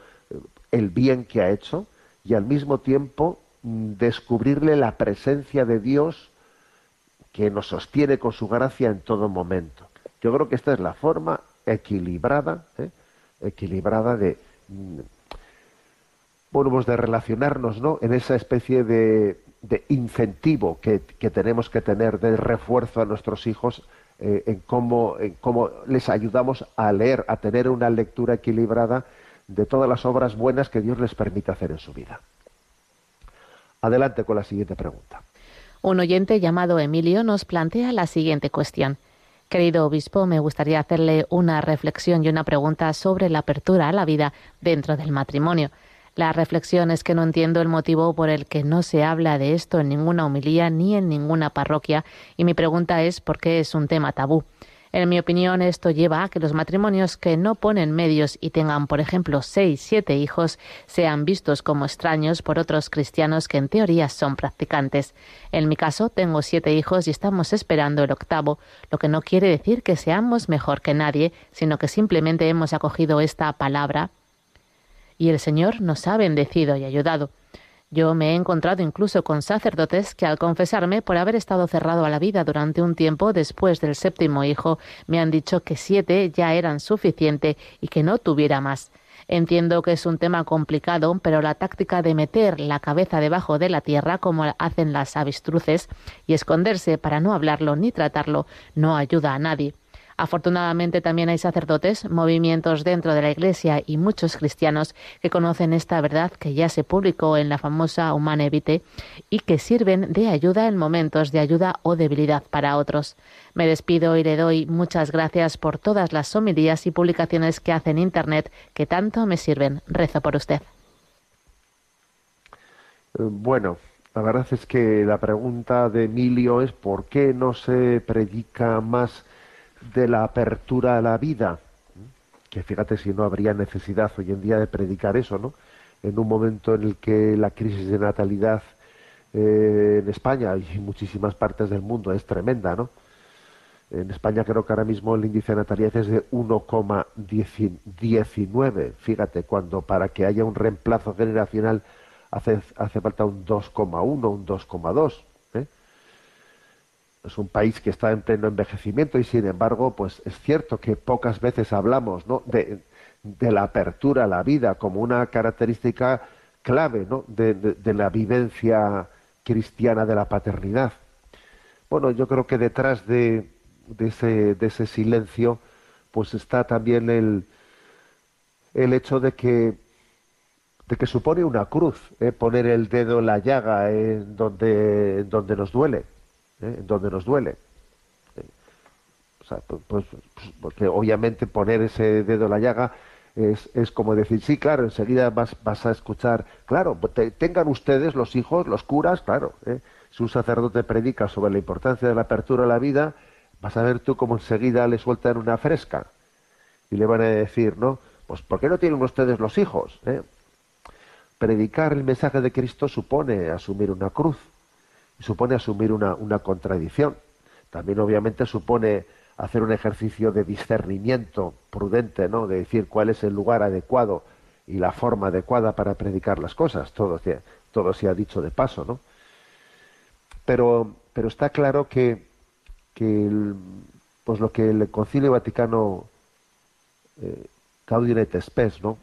el bien que ha hecho y al mismo tiempo descubrirle la presencia de Dios que nos sostiene con su gracia en todo momento. Yo creo que esta es la forma equilibrada, ¿eh? equilibrada de mm, bueno, pues de relacionarnos, ¿no? En esa especie de, de incentivo que, tenemos que tener de refuerzo a nuestros hijos eh, en cómo les ayudamos a leer, a tener una lectura equilibrada de todas las obras buenas que Dios les permite hacer en su vida. Adelante con la siguiente pregunta. Un oyente llamado Emilio nos plantea la siguiente cuestión. Querido obispo, me gustaría hacerle una reflexión y una pregunta sobre la apertura a la vida dentro del matrimonio. La reflexión es que no entiendo el motivo por el que no se habla de esto en ninguna homilía ni en ninguna parroquia y mi pregunta es por qué es un tema tabú. En mi opinión, esto lleva a que los matrimonios que no ponen medios y tengan, por ejemplo, seis, siete hijos, sean vistos como extraños por otros cristianos que en teoría son practicantes. En mi caso, tengo siete hijos y estamos esperando el octavo, lo que no quiere decir que seamos mejor que nadie, sino que simplemente hemos acogido esta palabra y el Señor nos ha bendecido y ayudado. Yo me he encontrado incluso con sacerdotes que al confesarme por haber estado cerrado a la vida durante un tiempo después del séptimo hijo, me han dicho que siete ya eran suficiente y que no tuviera más. Entiendo que es un tema complicado, pero la táctica de meter la cabeza debajo de la tierra, como hacen las avestruces, y esconderse para no hablarlo ni tratarlo, no ayuda a nadie. Afortunadamente también hay sacerdotes, movimientos dentro de la Iglesia y muchos cristianos que conocen esta verdad que ya se publicó en la famosa Humane y que sirven de ayuda en momentos de ayuda o debilidad para otros. Me despido y le doy muchas gracias por todas las homilías y publicaciones que hace en Internet que tanto me sirven. Rezo por usted. Eh, Bueno, la verdad es que la pregunta de Emilio es ¿por qué no se predica más de la apertura a la vida? Que fíjate si no habría necesidad hoy en día de predicar eso, ¿no? En un momento en el que la crisis de natalidad eh, en España y en muchísimas partes del mundo es tremenda, ¿no? En España creo que ahora mismo el índice de natalidad es de 1,19. Fíjate, cuando para que haya un reemplazo generacional hace, hace falta un 2,1, un 2,2. Es un país que está en pleno envejecimiento y sin embargo, pues es cierto que pocas veces hablamos de, la apertura a la vida como una característica clave de, la vivencia cristiana de la paternidad. Bueno, yo creo que detrás de, ese, ese silencio, pues está también el, hecho de que, supone una cruz, ¿eh? poner el dedo en la llaga en donde nos duele, ¿eh? donde nos duele. Eh, O sea, pu- pues, pues, porque obviamente poner ese dedo en la llaga es, es como decir, sí, claro, enseguida vas, vas a escuchar, claro, pues te- tengan ustedes los hijos, los curas, claro, ¿eh? si un sacerdote predica sobre la importancia de la apertura a la vida, vas a ver tú como enseguida le sueltan una fresca y le van a decir, ¿no? Pues ¿por qué no tienen ustedes los hijos? eh? Predicar el mensaje de Cristo supone asumir una cruz, supone asumir una, una contradicción. También obviamente supone hacer un ejercicio de discernimiento prudente, ¿no? De decir cuál es el lugar adecuado y la forma adecuada para predicar las cosas. Todo, todo se ha dicho de paso, ¿no? Pero, pero está claro que, que el- pues lo que el Concilio Vaticano eh, Spes, ¿no?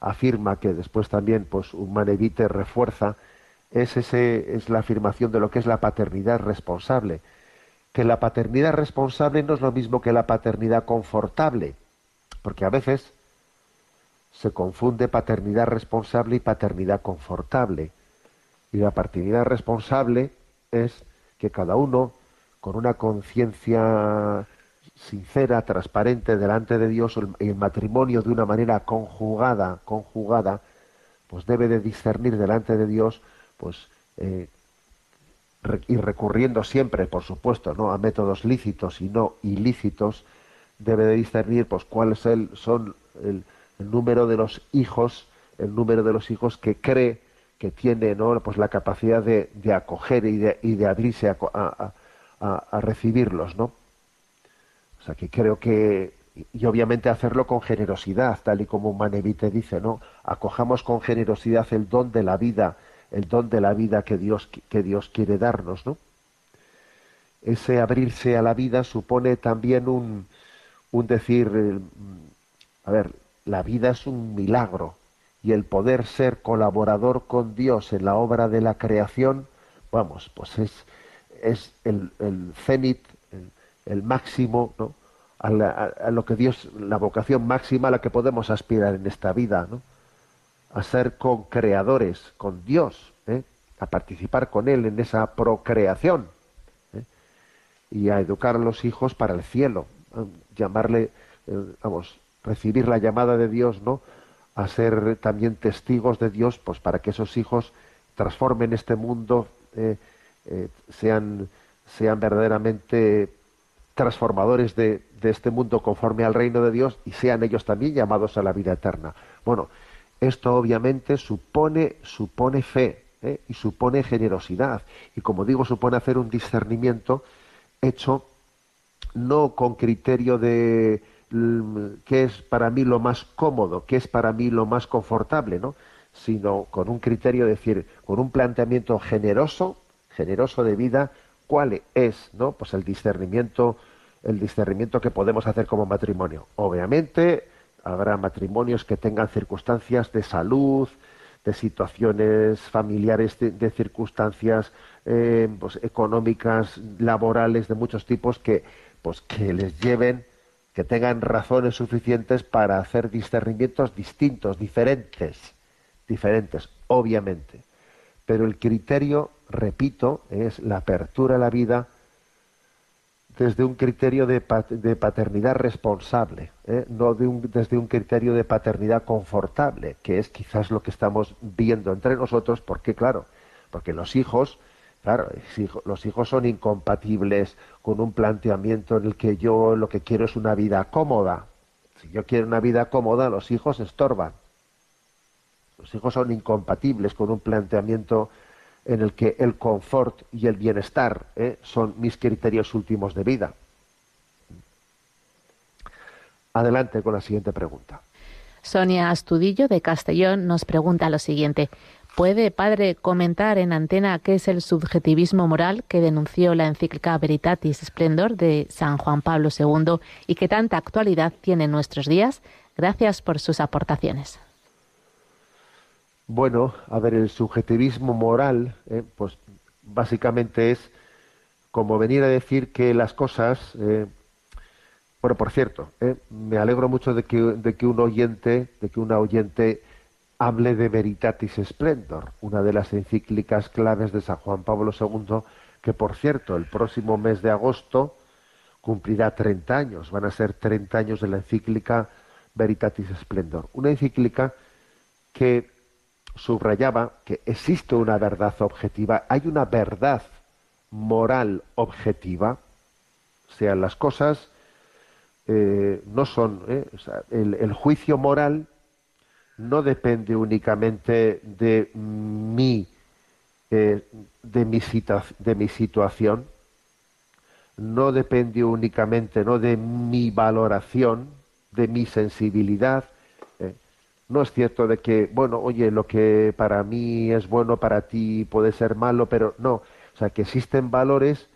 afirma que después también pues Humane Vitae refuerza es ese es la afirmación de lo que es la paternidad responsable. Que la paternidad responsable no es lo mismo que la paternidad confortable porque a veces se confunde paternidad responsable y paternidad confortable. Y la paternidad responsable es que cada uno con una conciencia sincera, transparente delante de Dios, el, el matrimonio de una manera conjugada, conjugada, pues debe de discernir delante de Dios, pues eh, y recurriendo siempre, por supuesto, no a métodos lícitos y no ilícitos, debe de discernir, pues cuáles son el, el número de los hijos, el número de los hijos que cree que tiene, ¿no? Pues la capacidad de, de acoger y de, y de abrirse a- a- a- a recibirlos, ¿no? O sea que creo que, y obviamente hacerlo con generosidad, tal y como Manevite dice, ¿no? Acojamos con generosidad el don de la vida, el don de la vida que Dios, que Dios quiere darnos, ¿no? Ese abrirse a la vida supone también un, un decir, eh, a ver, la vida es un milagro y el poder ser colaborador con Dios en la obra de la creación, vamos, pues es, es el, el cenit, el, el máximo, ¿no? A, la- a- a lo que Dios, la vocación máxima a la que podemos aspirar en esta vida, ¿no? A ser con-creadores con Dios, ¿eh? a participar con Él en esa procreación ¿eh? y a educar a los hijos para el cielo, llamarle, eh, vamos, recibir la llamada de Dios, ¿no? A ser también testigos de Dios, pues para que esos hijos transformen este mundo, sean, sean verdaderamente transformadores de, de este mundo conforme al reino de Dios y sean ellos también llamados a la vida eterna. Bueno, esto obviamente supone, supone fe ¿eh? y supone generosidad. Y como digo, supone hacer un discernimiento hecho no con criterio de mm, qué es para mí lo más cómodo, qué es para mí lo más confortable, ¿no? sino con un criterio, es decir, con un planteamiento generoso, generoso de vida, cuál es, ¿no? Pues el discernimiento, el discernimiento que podemos hacer como matrimonio. Obviamente habrá matrimonios que tengan circunstancias de salud, de situaciones familiares, de, circunstancias eh, pues, económicas, laborales, de muchos tipos que, pues, que les lleven, que tengan razones suficientes para hacer discernimientos distintos, diferentes, diferentes, obviamente. Pero el criterio, repito, es la apertura a la vida desde un criterio de, pat- de paternidad responsable, ¿eh? no desde un criterio de paternidad confortable, que es quizás lo que estamos viendo entre nosotros, porque claro, porque los hijos, claro, los hijos son incompatibles con un planteamiento en el que yo lo que quiero es una vida cómoda. Si yo quiero una vida cómoda, los hijos estorban. Los hijos son incompatibles con un planteamiento en el que el confort y el bienestar ¿eh? son mis criterios últimos de vida. Adelante con la siguiente pregunta. Sonia Astudillo de Castellón nos pregunta lo siguiente. ¿Puede, padre, comentar en antena qué es el subjetivismo moral que denunció la encíclica Veritatis Splendor de San Juan Pablo II y que tanta actualidad tiene en nuestros días? Gracias por sus aportaciones. Bueno, a ver, el subjetivismo moral, eh, pues básicamente es como venir a decir que las cosas, eh, bueno, por cierto, eh, me alegro mucho de que, de que un oyente, de que una oyente hable de Veritatis Splendor, una de las encíclicas claves de San Juan Pablo II, que por cierto, el próximo mes de agosto cumplirá 30 años, van a ser 30 años de la encíclica Veritatis Splendor, una encíclica que subrayaba que existe una verdad objetiva, hay una verdad moral objetiva, o sea, las cosas eh, no son, eh, el, juicio moral no depende únicamente de mi, eh, de, mi de mi situación, no depende únicamente ¿no? de mi valoración, de mi sensibilidad, no es cierto de que, bueno, oye, lo que para mí es bueno, para ti puede ser malo, pero no. O sea, que existen valores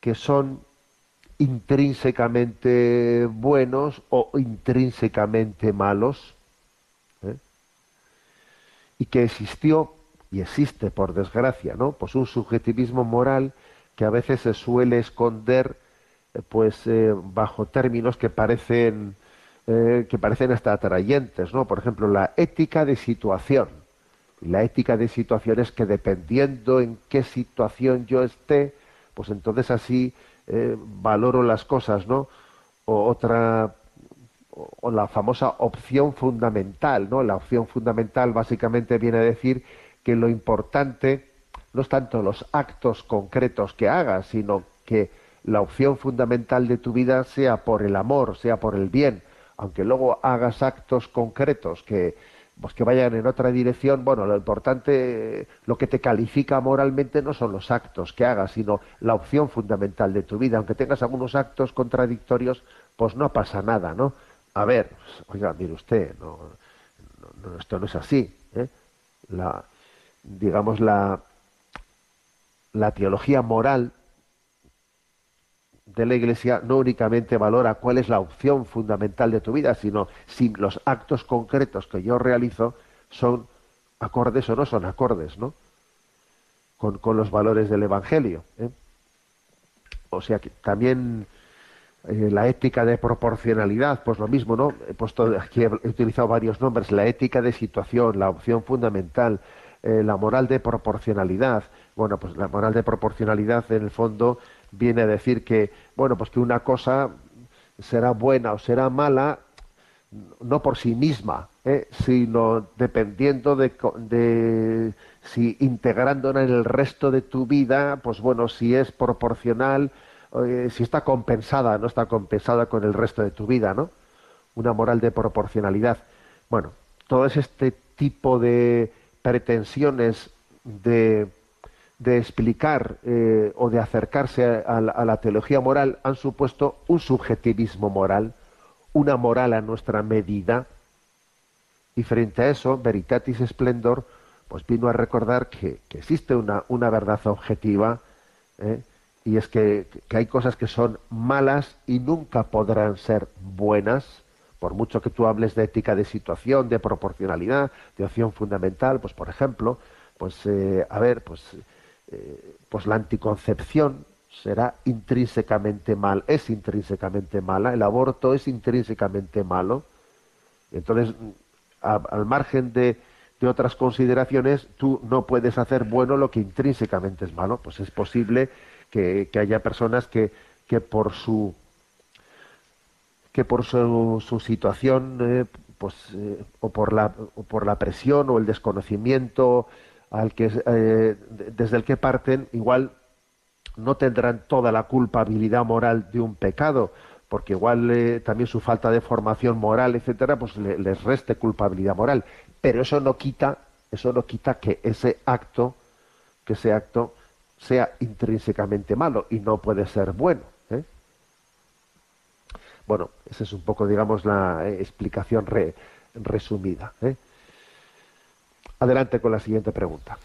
que son intrínsecamente buenos o intrínsecamente malos. ¿eh? Y que existió y existe, por desgracia, ¿no? Pues un subjetivismo moral que a veces se suele esconder eh, pues eh, bajo términos que parecen eh, que parecen hasta atrayentes, ¿no? Por ejemplo, la ética de situación. La ética de situación es que dependiendo en qué situación yo esté, pues entonces así eh, valoro las cosas, ¿no? O otra, o la famosa opción fundamental, ¿no? La opción fundamental básicamente viene a decir que lo importante no es tanto los actos concretos que hagas, sino que la opción fundamental de tu vida sea por el amor, sea por el bien, aunque luego hagas actos concretos que, pues que vayan en otra dirección, bueno, lo importante, lo que te califica moralmente no son los actos que hagas, sino la opción fundamental de tu vida. Aunque tengas algunos actos contradictorios, pues no pasa nada, ¿no? A ver, oiga, mire usted, no, esto no es así. ¿eh? La, digamos, la, la teología moral de la Iglesia no únicamente valora cuál es la opción fundamental de tu vida, sino si los actos concretos que yo realizo son acordes o no son acordes, ¿no? Con, los valores del Evangelio. ¿eh? O sea que también eh, la ética de proporcionalidad, pues lo mismo, ¿no? He puesto, aquí he utilizado varios nombres, la ética de situación, la opción fundamental, eh, la moral de proporcionalidad. Bueno, pues la moral de proporcionalidad en el fondo viene a decir que, bueno, pues que una cosa será buena o será mala no por sí misma, ¿eh? sino dependiendo de, de, si integrándola en el resto de tu vida, pues bueno, si es proporcional, eh, si está compensada, no está compensada con el resto de tu vida, ¿no? Una moral de proporcionalidad. Bueno, todo este tipo de pretensiones de de explicar eh, o de acercarse a, la teología moral han supuesto un subjetivismo moral, una moral a nuestra medida, y frente a eso, Veritatis Splendor, pues vino a recordar que, existe una, una, verdad objetiva, ¿eh? y es que, que, hay cosas que son malas y nunca podrán ser buenas, por mucho que tú hables de ética de situación, de proporcionalidad, de opción fundamental, pues por ejemplo, pues eh, a ver, pues eh, pues la anticoncepción será intrínsecamente mal, es intrínsecamente mala, el aborto es intrínsecamente malo. Entonces, al margen de, otras consideraciones, tú no puedes hacer bueno lo que intrínsecamente es malo. Pues es posible que, haya personas que, que por su que por su, su situación, eh, pues, eh, o, por la, o por la presión o el desconocimiento al que, eh, desde el que parten, igual no tendrán toda la culpabilidad moral de un pecado, porque igual eh, también su falta de formación moral, etcétera, pues les reste culpabilidad moral. Pero eso no quita, eso no quita que ese acto, que ese acto sea intrínsecamente malo y no puede ser bueno. ¿eh? Bueno, esa es un poco, digamos, la eh, explicación resumida. Adelante con la siguiente pregunta.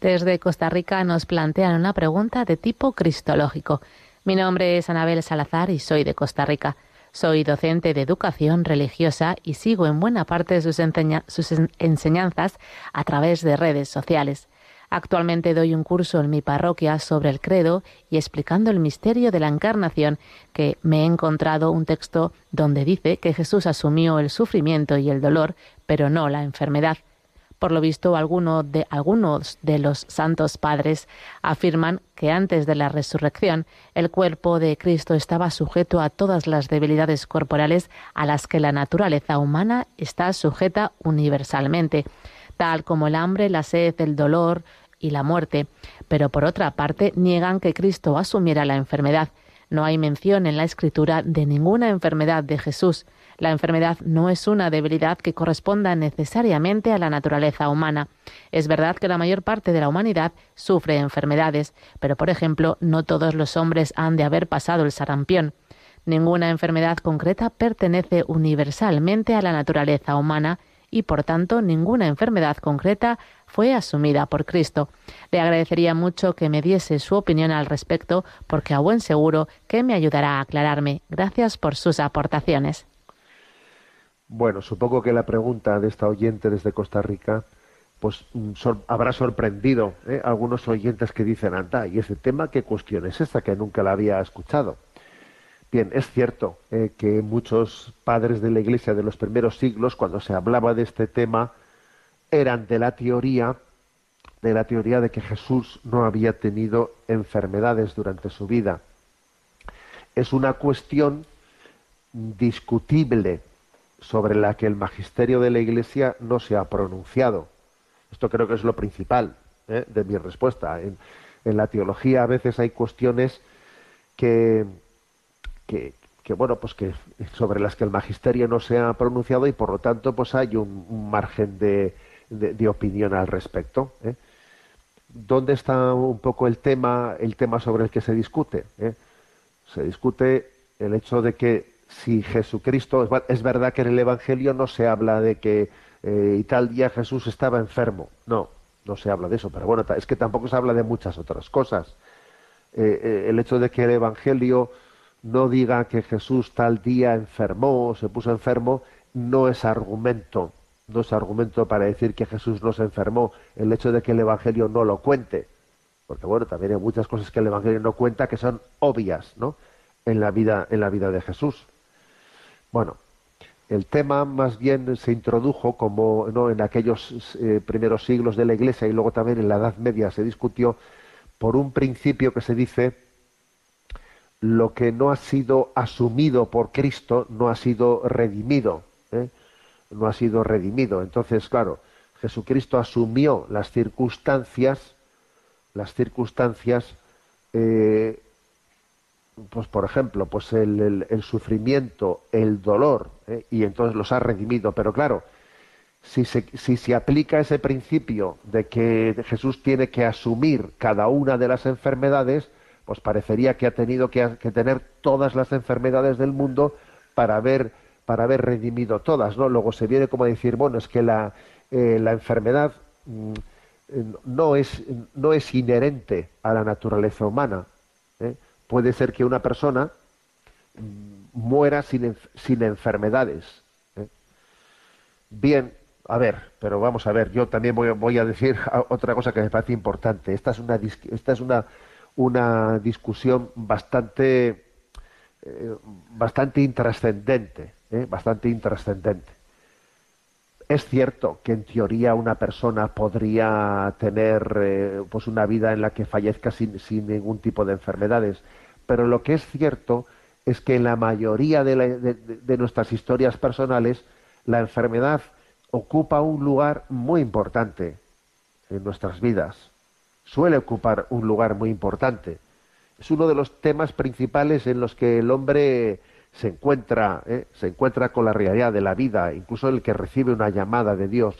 Desde Costa Rica nos plantean una pregunta de tipo cristológico. Mi nombre es Anabel Salazar y soy de Costa Rica. Soy docente de educación religiosa y sigo en buena parte sus, sus enseñanzas a través de redes sociales. Actualmente doy un curso en mi parroquia sobre el credo y explicando el misterio de la encarnación que me he encontrado un texto donde dice que Jesús asumió el sufrimiento y el dolor, pero no la enfermedad. Por lo visto, de, algunos de los santos padres afirman que antes de la resurrección el cuerpo de Cristo estaba sujeto a todas las debilidades corporales a las que la naturaleza humana está sujeta universalmente, tal como el hambre, la sed, el dolor y la muerte. Pero por otra parte niegan que Cristo asumiera la enfermedad. No hay mención en la Escritura de ninguna enfermedad de Jesús. La enfermedad no es una debilidad que corresponda necesariamente a la naturaleza humana. Es verdad que la mayor parte de la humanidad sufre enfermedades, pero por ejemplo, no todos los hombres han de haber pasado el sarampión. Ninguna enfermedad concreta pertenece universalmente a la naturaleza humana y por tanto ninguna enfermedad concreta fue asumida por Cristo. Le agradecería mucho que me diese su opinión al respecto porque a buen seguro que me ayudará a aclararme. Gracias por sus aportaciones. Bueno, supongo que la pregunta de esta oyente desde Costa Rica pues mm, habrá sorprendido ¿eh? algunos oyentes que dicen, anda, y ese tema, ¿qué cuestión es esta que nunca la había escuchado? Bien, es cierto eh, que muchos padres de la Iglesia de los primeros siglos, cuando se hablaba de este tema, eran de la teoría, de la teoría de que Jesús no había tenido enfermedades durante su vida. Es una cuestión discutible, sobre la que el magisterio de la Iglesia no se ha pronunciado. Esto creo que es lo principal ¿eh? de mi respuesta. En, la teología a veces hay cuestiones que, que, bueno, pues que sobre las que el magisterio no se ha pronunciado y por lo tanto pues hay un, margen de, de, opinión al respecto. ¿eh? ¿Dónde está un poco el tema, el tema sobre el que se discute? ¿eh? Se discute el hecho de que si Jesucristo, es verdad que en el Evangelio no se habla de que eh, tal día Jesús estaba enfermo, no, no se habla de eso, pero bueno, es que tampoco se habla de muchas otras cosas. Eh, eh, el hecho de que el Evangelio no diga que Jesús tal día enfermó o se puso enfermo, no es argumento, no es argumento para decir que Jesús no se enfermó, el hecho de que el Evangelio no lo cuente, porque bueno, también hay muchas cosas que el Evangelio no cuenta que son obvias, ¿no? En la vida, en la vida de Jesús. Bueno, el tema más bien se introdujo como ¿no? en aquellos eh, primeros siglos de la Iglesia y luego también en la Edad Media se discutió por un principio que se dice lo que no ha sido asumido por Cristo no ha sido redimido, ¿eh? no ha sido redimido. Entonces, claro, Jesucristo asumió las circunstancias, las circunstancias eh, pues por ejemplo, pues el, sufrimiento, el dolor, ¿eh? y entonces los ha redimido. Pero claro, si se, si se aplica ese principio de que Jesús tiene que asumir cada una de las enfermedades, pues parecería que ha tenido que, tener todas las enfermedades del mundo para haber, para haber redimido todas, ¿no? Luego se viene como a decir, bueno, es que la, eh, la enfermedad mm, no, es, no es inherente a la naturaleza humana. Puede ser que una persona muera sin, sin enfermedades. ¿eh? Bien, a ver, pero vamos a ver, yo también voy, a decir otra cosa que me parece importante. Esta es una, esta es una, una discusión bastante, eh, bastante intrascendente, ¿eh? bastante intrascendente. Es cierto que en teoría una persona podría tener pues una vida en la que fallezca sin, sin ningún tipo de enfermedades, pero lo que es cierto es que en la mayoría de, nuestras historias personales la enfermedad ocupa un lugar muy importante. en nuestras vidas, suele ocupar un lugar muy importante. Es uno de los temas principales en los que el hombre se encuentra, ¿eh? se encuentra con la realidad de la vida, incluso el que recibe una llamada de Dios.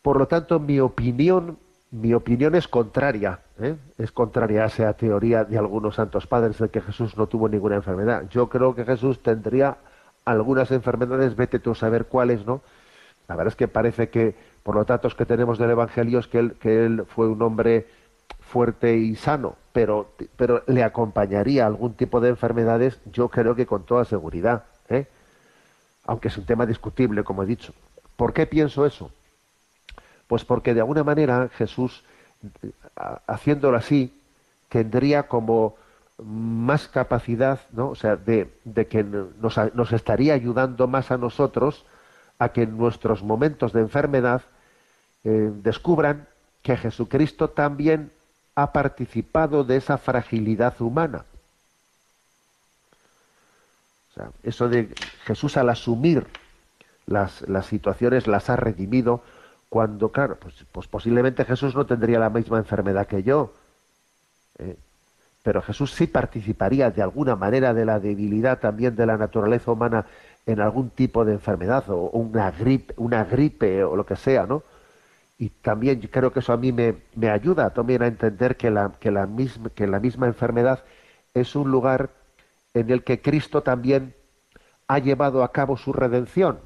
Por lo tanto, mi opinión, mi opinión es contraria, ¿eh? es contraria a esa teoría de algunos santos padres de que Jesús no tuvo ninguna enfermedad. Yo creo que Jesús tendría algunas enfermedades, vete tú a saber cuáles, ¿no? La verdad es que parece que, por los datos que tenemos del Evangelio, es que él, fue un hombre fuerte y sano, pero, pero le acompañaría algún tipo de enfermedades, yo creo que con toda seguridad, ¿eh? aunque es un tema discutible, como he dicho. ¿Por qué pienso eso? Pues porque de alguna manera Jesús, haciéndolo así, tendría como más capacidad, ¿no? O sea, de, que nos, nos, estaría ayudando más a nosotros a que en nuestros momentos de enfermedad eh, descubran que Jesucristo también ha participado de esa fragilidad humana. O sea, eso de Jesús al asumir las, las situaciones las ha redimido cuando, claro, pues, pues, posiblemente Jesús no tendría la misma enfermedad que yo, eh, pero Jesús sí participaría de alguna manera de la debilidad también de la naturaleza humana en algún tipo de enfermedad o una gripe, una gripe o lo que sea, ¿no? y también creo que eso a mí me, me ayuda también a entender que la, que, la misma, que la misma enfermedad es un lugar en el que Cristo también ha llevado a cabo su redención.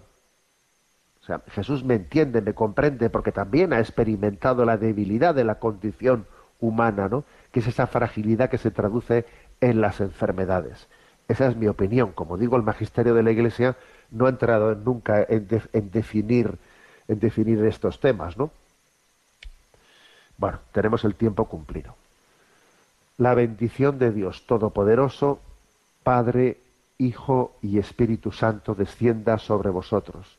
O sea, Jesús me entiende, me comprende, porque también ha experimentado la debilidad de la condición humana, ¿no? que es esa fragilidad que se traduce en las enfermedades. Esa es mi opinión. Como digo, el magisterio de la Iglesia no ha entrado nunca en, en definir en definir estos temas, ¿no? Bueno, tenemos el tiempo cumplido. La bendición de Dios Todopoderoso, Padre, Hijo y Espíritu Santo, descienda sobre vosotros.